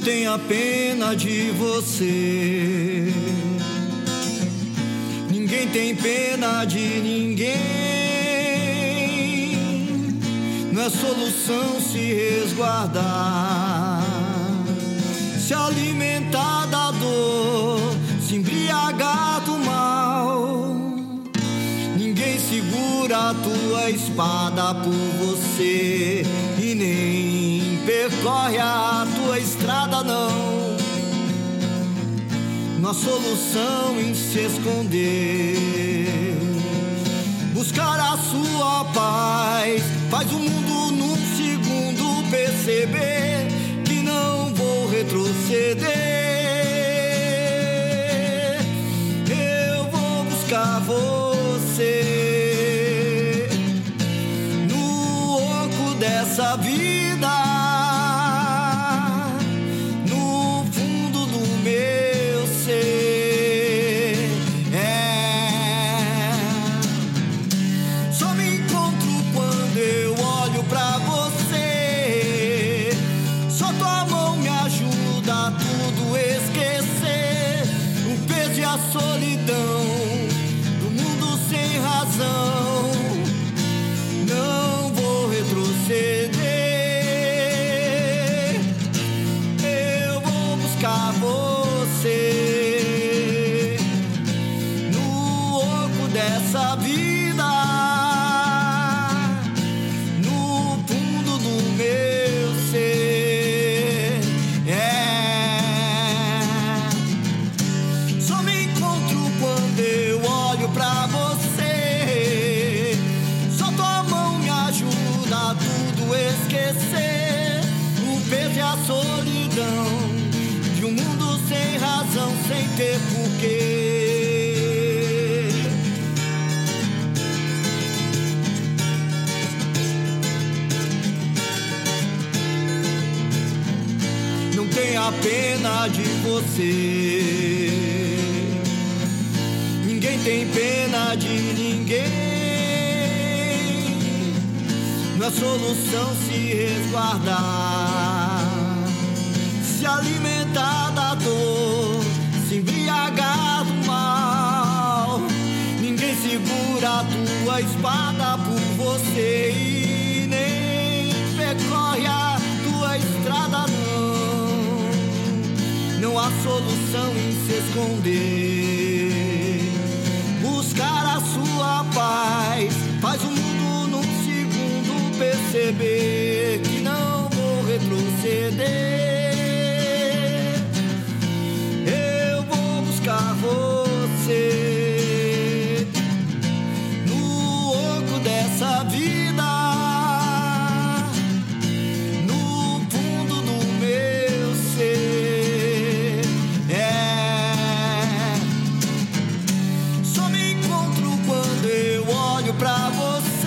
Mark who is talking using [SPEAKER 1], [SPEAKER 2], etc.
[SPEAKER 1] tenha pena de você. Ninguém tem pena de ninguém. Não é solução se resguardar, se alimentar da dor, se embriagar do mal. Ninguém segura a tua espada por você e nem percorre a tua não. Há solução em se esconder. Buscar a sua paz faz o mundo num segundo perceber que não vou retroceder. Eu vou buscar você no oco dessa vida. Esquecer. O peso e a solidão de um mundo sem razão, sem ter porquê. Não tenha pena de você. Ninguém tem pena de ninguém. É solução se resguardar, se alimentar da dor, se embriagar do mal. Ninguém segura a tua espada por você e nem percorre a tua estrada, não. Não há solução em se esconder. Buscar a sua paz faz o perceber que não vou retroceder. Eu vou buscar você no oco dessa vida. no fundo do meu ser. É. Só me encontro quando eu olho Pra você.